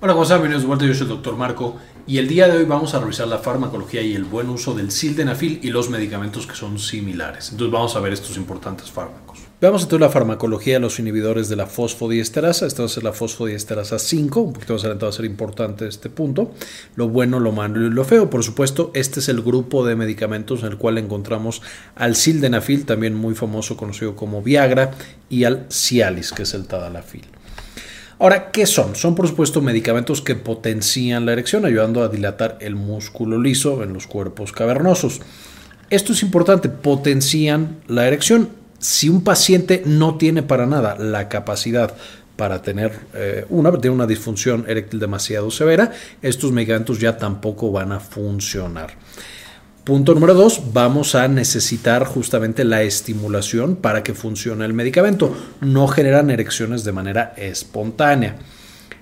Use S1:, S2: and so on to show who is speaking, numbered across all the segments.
S1: Hola, ¿cómo están? Bienvenidos de vuelta, yo soy el doctor Marco y el día de hoy vamos a revisar la farmacología y el buen uso del sildenafil y los medicamentos que son similares. Entonces vamos a ver estos importantes fármacos. Veamos entonces la farmacología de los inhibidores de la fosfodiesterasa. Esta va a ser la fosfodiesterasa 5, un poquito más adelantado va a ser importante este punto. Lo bueno, lo malo y lo feo. Por supuesto, este es el grupo de medicamentos en el cual encontramos al sildenafil, también muy famoso, conocido como Viagra, y al Cialis, que es el tadalafil. Ahora, ¿qué son? Son, por supuesto, medicamentos que potencian la erección, ayudando a dilatar el músculo liso en los cuerpos cavernosos. Esto es importante, potencian la erección. Si un paciente no tiene para nada la capacidad para tener eh, una, una disfunción eréctil demasiado severa, estos medicamentos ya tampoco van a funcionar. Punto número dos, vamos a necesitar justamente la estimulación para que funcione el medicamento. No generan erecciones de manera espontánea.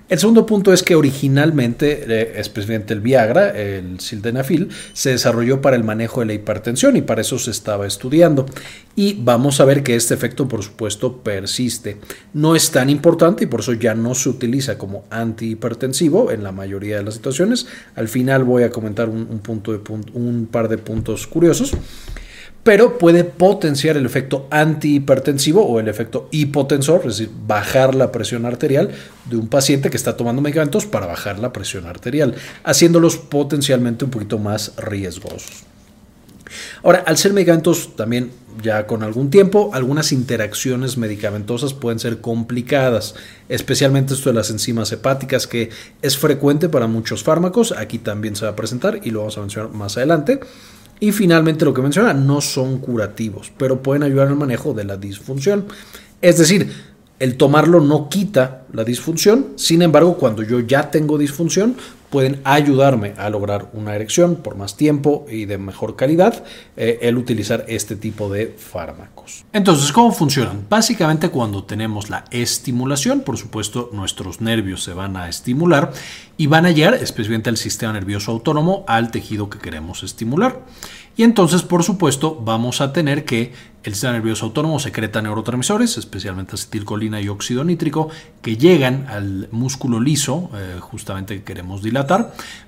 S1: El segundo punto es que originalmente, eh, especialmente el Viagra, el sildenafil, se desarrolló para el manejo de la hipertensión y para eso se estaba estudiando. Y vamos a ver que este efecto, por supuesto, persiste. No es tan importante y por eso ya no se utiliza como antihipertensivo en la mayoría de las situaciones. Al final voy a comentar un, punto de, un par de puntos curiosos pero puede potenciar el efecto antihipertensivo o el efecto hipotensor, es decir, bajar la presión arterial de un paciente que está tomando medicamentos para bajar la presión arterial, haciéndolos potencialmente un poquito más riesgosos. Ahora, al ser medicamentos también ya con algún tiempo, algunas interacciones medicamentosas pueden ser complicadas, especialmente esto de las enzimas hepáticas, que es frecuente para muchos fármacos, aquí también se va a presentar y lo vamos a mencionar más adelante. Y finalmente lo que menciona, no son curativos, pero pueden ayudar el manejo de la disfunción. Es decir, el tomarlo no quita la disfunción, sin embargo, cuando yo ya tengo disfunción, pueden ayudarme a lograr una erección por más tiempo y de mejor calidad eh, el utilizar este tipo de fármacos. Entonces, ¿cómo funcionan? Básicamente cuando tenemos la estimulación, por supuesto, nuestros nervios se van a estimular y van a llegar especialmente al sistema nervioso autónomo al tejido que queremos estimular. Y entonces, por supuesto, vamos a tener que el sistema nervioso autónomo secreta neurotransmisores, especialmente acetilcolina y óxido nítrico, que llegan al músculo liso, eh, justamente que queremos dilatar,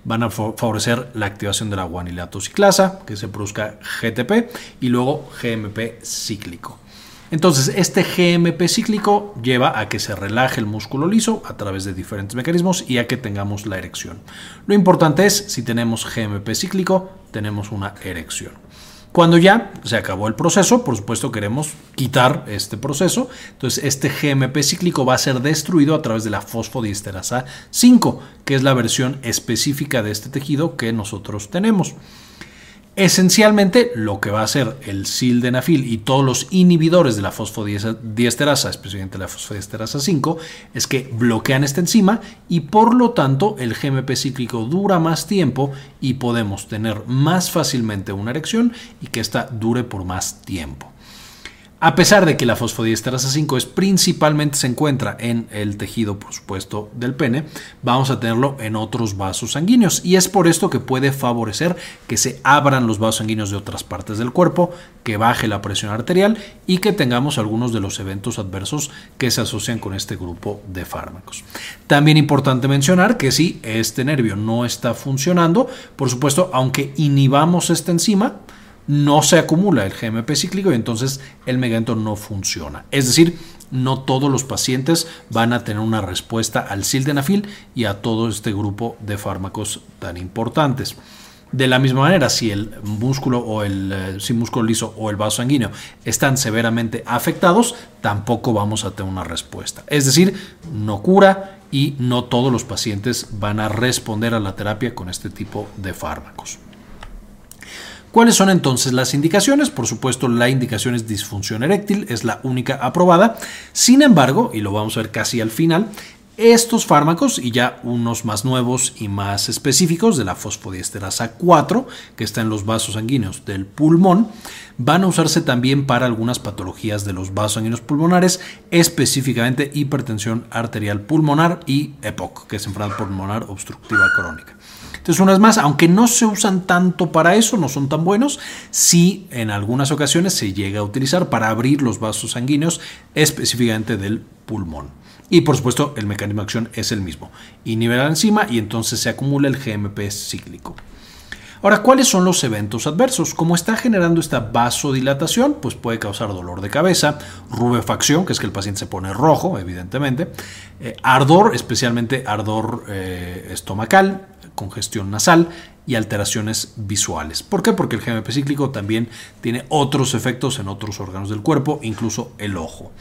S1: van a favorecer la activación de la guanilato ciclasa, que se produzca GTP, y luego GMP cíclico. Entonces, este GMP cíclico lleva a que se relaje el músculo liso a través de diferentes mecanismos y a que tengamos la erección. Lo importante es, si tenemos GMP cíclico, tenemos una erección. Cuando ya se acabó el proceso, por supuesto queremos quitar este proceso. Entonces este GMP cíclico va a ser destruido a través de la fosfodiesterasa 5, que es la versión específica de este tejido que nosotros tenemos. Esencialmente, lo que va a hacer el sildenafil y todos los inhibidores de la fosfodiesterasa, especialmente la fosfodiesterasa 5, es que bloquean esta enzima y por lo tanto el GMP cíclico dura más tiempo y podemos tener más fácilmente una erección y que ésta dure por más tiempo. A pesar de que la fosfodiesterasa 5 es principalmente se encuentra en el tejido, por supuesto, del pene, vamos a tenerlo en otros vasos sanguíneos y es por esto que puede favorecer que se abran los vasos sanguíneos de otras partes del cuerpo, que baje la presión arterial y que tengamos algunos de los eventos adversos que se asocian con este grupo de fármacos. También importante mencionar que si este nervio no está funcionando, por supuesto, aunque inhibamos esta enzima, no se acumula el GMP cíclico y entonces el medicamento no funciona. Es decir, no todos los pacientes van a tener una respuesta al sildenafil y a todo este grupo de fármacos tan importantes. De la misma manera, si el músculo o el eh, músculo liso o el vaso sanguíneo están severamente afectados, tampoco vamos a tener una respuesta. Es decir, no cura y no todos los pacientes van a responder a la terapia con este tipo de fármacos. ¿Cuáles son entonces las indicaciones? Por supuesto, la indicación es disfunción eréctil, es la única aprobada. Sin embargo, y lo vamos a ver casi al final, estos fármacos y ya unos más nuevos y más específicos de la fosfodiesterasa 4, que está en los vasos sanguíneos del pulmón, van a usarse también para algunas patologías de los vasos sanguíneos pulmonares, específicamente hipertensión arterial pulmonar y EPOC, que es enfermedad pulmonar obstructiva crónica. Entonces, unas más, aunque no se usan tanto para eso, no son tan buenos, sí en algunas ocasiones se llega a utilizar para abrir los vasos sanguíneos, específicamente del pulmón. Y por supuesto, el mecanismo de acción es el mismo. Inhibe la enzima y entonces se acumula el GMP cíclico. Ahora, ¿cuáles son los eventos adversos? Como está generando esta vasodilatación, pues puede causar dolor de cabeza, rubefacción, que es que el paciente se pone rojo, evidentemente, eh, ardor, especialmente ardor eh, estomacal, congestión nasal y alteraciones visuales. ¿Por qué? Porque el GMP cíclico también tiene otros efectos en otros órganos del cuerpo, incluso el ojo.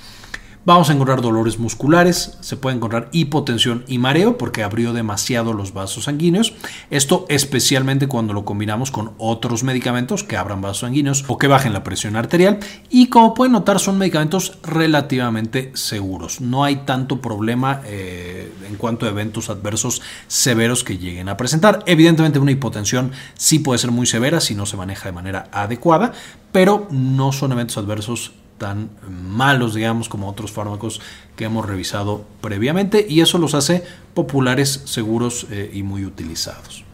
S1: Vamos a encontrar dolores musculares, se puede encontrar hipotensión y mareo porque abrió demasiado los vasos sanguíneos. Esto especialmente cuando lo combinamos con otros medicamentos que abran vasos sanguíneos o que bajen la presión arterial. Y como pueden notar son medicamentos relativamente seguros. No hay tanto problema eh, en cuanto a eventos adversos severos que lleguen a presentar. Evidentemente una hipotensión sí puede ser muy severa si no se maneja de manera adecuada, pero no son eventos adversos tan malos, digamos, como otros fármacos que hemos revisado previamente y eso los hace populares, seguros eh, y muy utilizados.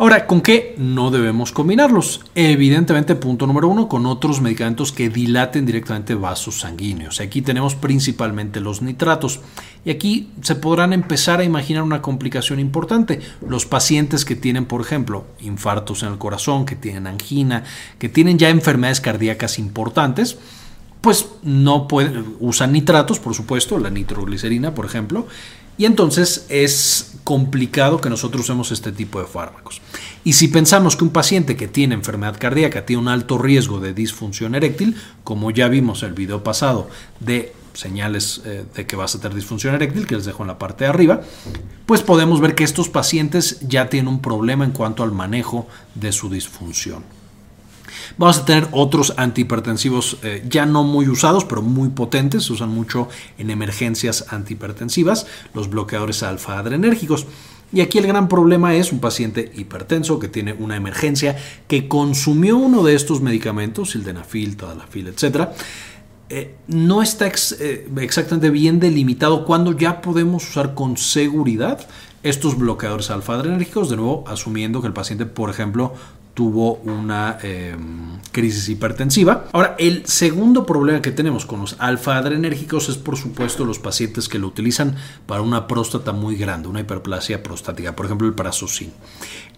S1: Ahora, ¿con qué no debemos combinarlos? Evidentemente, punto número uno, con otros medicamentos que dilaten directamente vasos sanguíneos. Aquí tenemos principalmente los nitratos. Y aquí se podrán empezar a imaginar una complicación importante. Los pacientes que tienen, por ejemplo, infartos en el corazón, que tienen angina, que tienen ya enfermedades cardíacas importantes, pues no pueden, usan nitratos, por supuesto, la nitroglicerina, por ejemplo, y entonces es complicado que nosotros usemos este tipo de fármacos. Y si pensamos que un paciente que tiene enfermedad cardíaca tiene un alto riesgo de disfunción eréctil, como ya vimos en el video pasado de señales eh, de que vas a tener disfunción eréctil, que les dejo en la parte de arriba, pues podemos ver que estos pacientes ya tienen un problema en cuanto al manejo de su disfunción. Vamos a tener otros antihipertensivos eh, ya no muy usados, pero muy potentes, se usan mucho en emergencias antihipertensivas, los bloqueadores alfa-adrenérgicos. Y aquí el gran problema es un paciente hipertenso que tiene una emergencia, que consumió uno de estos medicamentos, sildenafil, tadalafil, etc. Eh, no está eh, exactamente bien delimitado cuándo ya podemos usar con seguridad estos bloqueadores alfa-adrenérgicos, de nuevo asumiendo que el paciente, por ejemplo, tuvo una em, crisis hipertensiva. Ahora, el segundo problema que tenemos con los alfa-adrenérgicos es, por supuesto, los pacientes que lo utilizan para una próstata muy grande, una hiperplasia prostática, por ejemplo, el parazosin.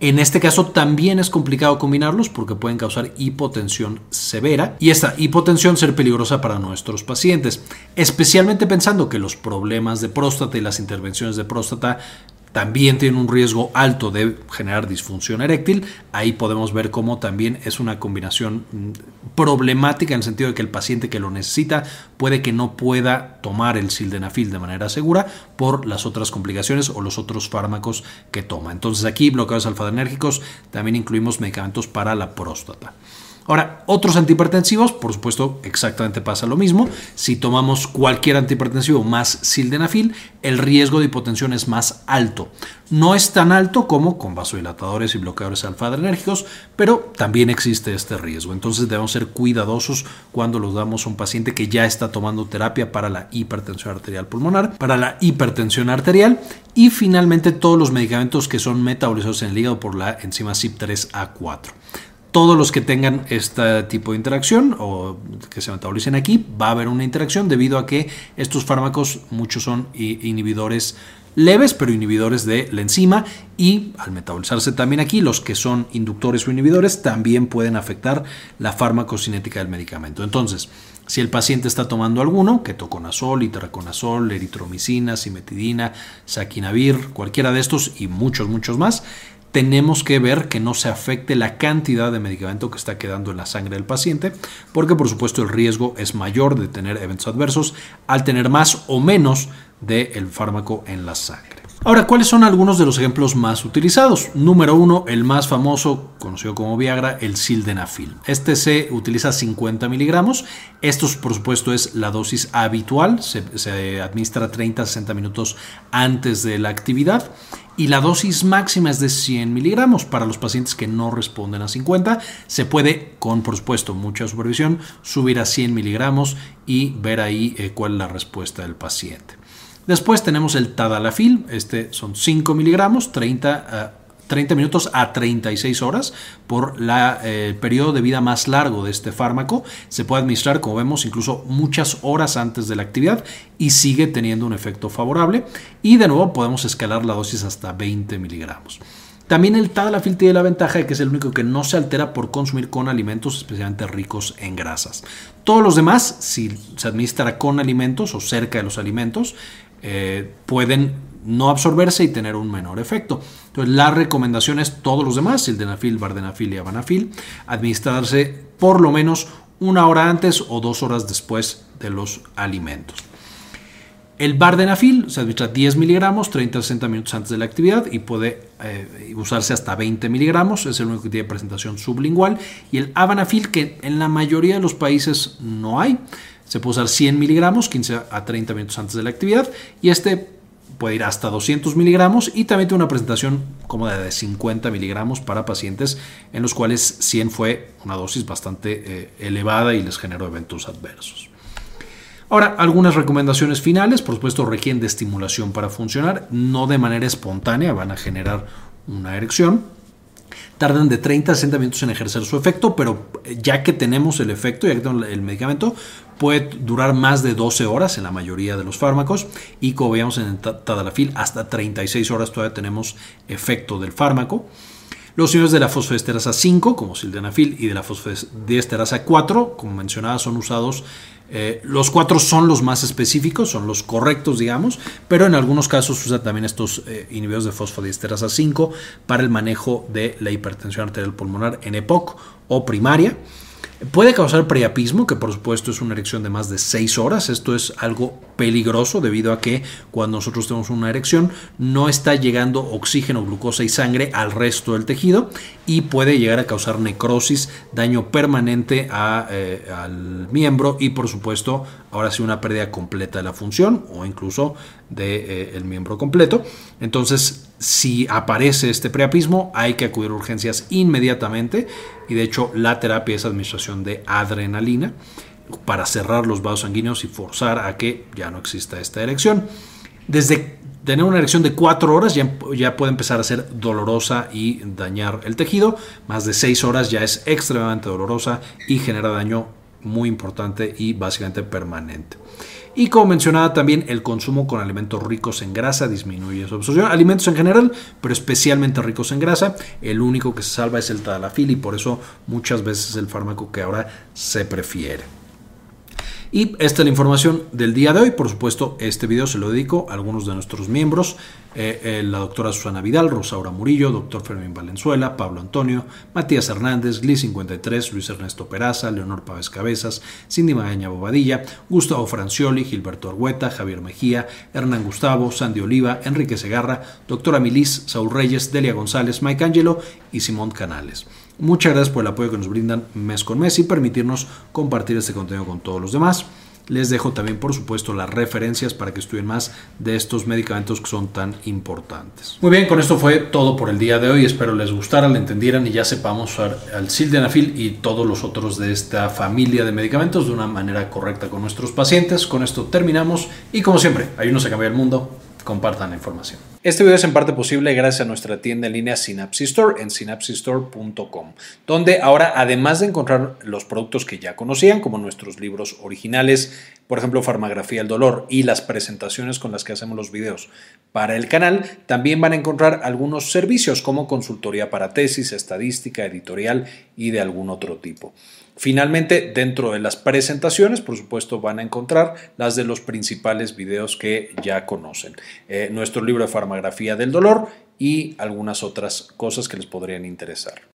S1: En este caso también es complicado combinarlos porque pueden causar hipotensión severa y esta hipotensión ser peligrosa para nuestros pacientes, especialmente pensando que los problemas de próstata y las intervenciones de próstata también tiene un riesgo alto de generar disfunción eréctil. Ahí podemos ver cómo también es una combinación mm, problemática en el sentido de que el paciente que lo necesita puede que no pueda tomar el sildenafil de manera segura por las otras complicaciones o los otros fármacos que toma. Entonces aquí bloqueos alfa-adrenérgicos también incluimos medicamentos para la próstata. Ahora, otros antihipertensivos, por supuesto, exactamente pasa lo mismo. Si tomamos cualquier antihipertensivo más sildenafil, el riesgo de hipotensión es más alto. No es tan alto como con vasodilatadores y bloqueadores alfa-adrenérgicos, pero también existe este riesgo. Entonces debemos ser cuidadosos cuando los damos a un paciente que ya está tomando terapia para la hipertensión arterial pulmonar, para la hipertensión arterial y finalmente todos los medicamentos que son metabolizados en el hígado por la enzima CYP3A4 todos los que tengan este tipo de interacción o que se metabolicen aquí, va a haber una interacción debido a que estos fármacos muchos son inhibidores leves, pero inhibidores de la enzima y al metabolizarse también aquí, los que son inductores o inhibidores también pueden afectar la farmacocinética del medicamento. Entonces, si el paciente está tomando alguno, ketoconazol, itraconazol, eritromicina, simetidina, saquinavir, cualquiera de estos y muchos, muchos más, tenemos que ver que no se afecte la cantidad de medicamento que está quedando en la sangre del paciente, porque por supuesto el riesgo es mayor de tener eventos adversos al tener más o menos del fármaco en la sangre. Ahora, ¿cuáles son algunos de los ejemplos más utilizados? Número uno, el más famoso, conocido como Viagra, el sildenafil. Este se utiliza 50 miligramos. Esto, por supuesto, es la dosis habitual. Se, se administra 30 a 60 minutos antes de la actividad y la dosis máxima es de 100 miligramos. Para los pacientes que no responden a 50, se puede, con por supuesto mucha supervisión, subir a 100 miligramos y ver ahí eh, cuál es la respuesta del paciente. Después tenemos el tadalafil, este son 5 miligramos, 30 a 30 minutos a 36 horas por la, eh, el periodo de vida más largo de este fármaco. Se puede administrar, como vemos, incluso muchas horas antes de la actividad y sigue teniendo un efecto favorable. Y de nuevo podemos escalar la dosis hasta 20 miligramos. También el tadalafil tiene la ventaja de que es el único que no se altera por consumir con alimentos especialmente ricos en grasas. Todos los demás, si se administra con alimentos o cerca de los alimentos, eh, pueden no absorberse y tener un menor efecto. Entonces, la recomendación es todos los demás, sildenafil, vardenafil y avanafil, administrarse por lo menos una hora antes o dos horas después de los alimentos. El Bardenafil se administra 10 miligramos 30 a 60 minutos antes de la actividad y puede eh, usarse hasta 20 miligramos, es el único que tiene presentación sublingual. Y el Avanafil, que en la mayoría de los países no hay, se puede usar 100 miligramos 15 a 30 minutos antes de la actividad y este puede ir hasta 200 miligramos y también tiene una presentación cómoda de 50 miligramos para pacientes en los cuales 100 fue una dosis bastante eh, elevada y les generó eventos adversos. Ahora, algunas recomendaciones finales, por supuesto, requieren de estimulación para funcionar, no de manera espontánea, van a generar una erección. Tardan de 30 a 60 minutos en ejercer su efecto, pero ya que tenemos el efecto, ya que tenemos el medicamento, puede durar más de 12 horas en la mayoría de los fármacos y como veíamos en el tadalafil, hasta 36 horas todavía tenemos efecto del fármaco. Los iones de la fosfodiesterasa 5, como sildenafil, y de la fosfodiesterasa 4, como mencionaba, son usados eh, los cuatro son los más específicos, son los correctos, digamos, pero en algunos casos usa también estos eh, inhibidores de fosfodiesterasa 5 para el manejo de la hipertensión arterial pulmonar en EPOC o primaria. Puede causar priapismo, que por supuesto es una erección de más de 6 horas. Esto es algo peligroso debido a que cuando nosotros tenemos una erección no está llegando oxígeno, glucosa y sangre al resto del tejido y puede llegar a causar necrosis, daño permanente eh, al miembro y por supuesto ahora sí una pérdida completa de la función o incluso del de, eh, miembro completo. Entonces, si aparece este preapismo, hay que acudir a urgencias inmediatamente y de hecho la terapia es administración de adrenalina para cerrar los vasos sanguíneos y forzar a que ya no exista esta erección. Desde tener una erección de 4 horas ya, ya, puede empezar a ser dolorosa y dañar el tejido. Más de 6 horas ya es extremadamente dolorosa y genera daño muy importante y básicamente permanente. Y como mencionaba también, el consumo con alimentos ricos en grasa disminuye su absorción. Alimentos en general, pero especialmente ricos en grasa. El único que se salva es el tadalafil y por eso muchas veces es el fármaco que ahora se prefiere. Y esta es la información del día de hoy. Por supuesto, este video se lo dedico a algunos de nuestros miembros. Eh, eh, la doctora Susana Vidal, Rosaura Murillo, doctor Fermín Valenzuela, Pablo Antonio, Matías Hernández, Gli53, Luis Ernesto Peraza, Leonor Pávez Cabezas, Cindy Magaña Bobadilla, Gustavo Francioli, Gilberto Argueta, Javier Mejía, Hernán Gustavo, Sandy Oliva, Enrique Segarra, doctora Milis, Saúl Reyes, Delia González, Mike Angelo y Simón Canales. Muchas gracias por el apoyo que nos brindan mes con mes y permitirnos compartir este contenido con todos los demás. Les dejo también, por supuesto, las referencias para que estudien más de estos medicamentos que son tan importantes. Muy bien, con esto fue todo por el día de hoy. Espero les gustara, le entendieran y ya sepamos usar al sildenafil y todos los otros de esta familia de medicamentos de una manera correcta con nuestros pacientes. Con esto terminamos y como siempre, ayúdenos a cambiar el mundo. Compartan la información. Este video es en parte posible gracias a nuestra tienda en línea Synapsis Store en synapsistore.com, donde ahora además de encontrar los productos que ya conocían, como nuestros libros originales, por ejemplo Farmagrafía del Dolor y las presentaciones con las que hacemos los videos para el canal, también van a encontrar algunos servicios como consultoría para tesis, estadística, editorial y de algún otro tipo. Finalmente, dentro de las presentaciones, por supuesto, van a encontrar las de los principales videos que ya conocen. Eh, nuestro libro de del dolor y algunas otras cosas que les podrían interesar.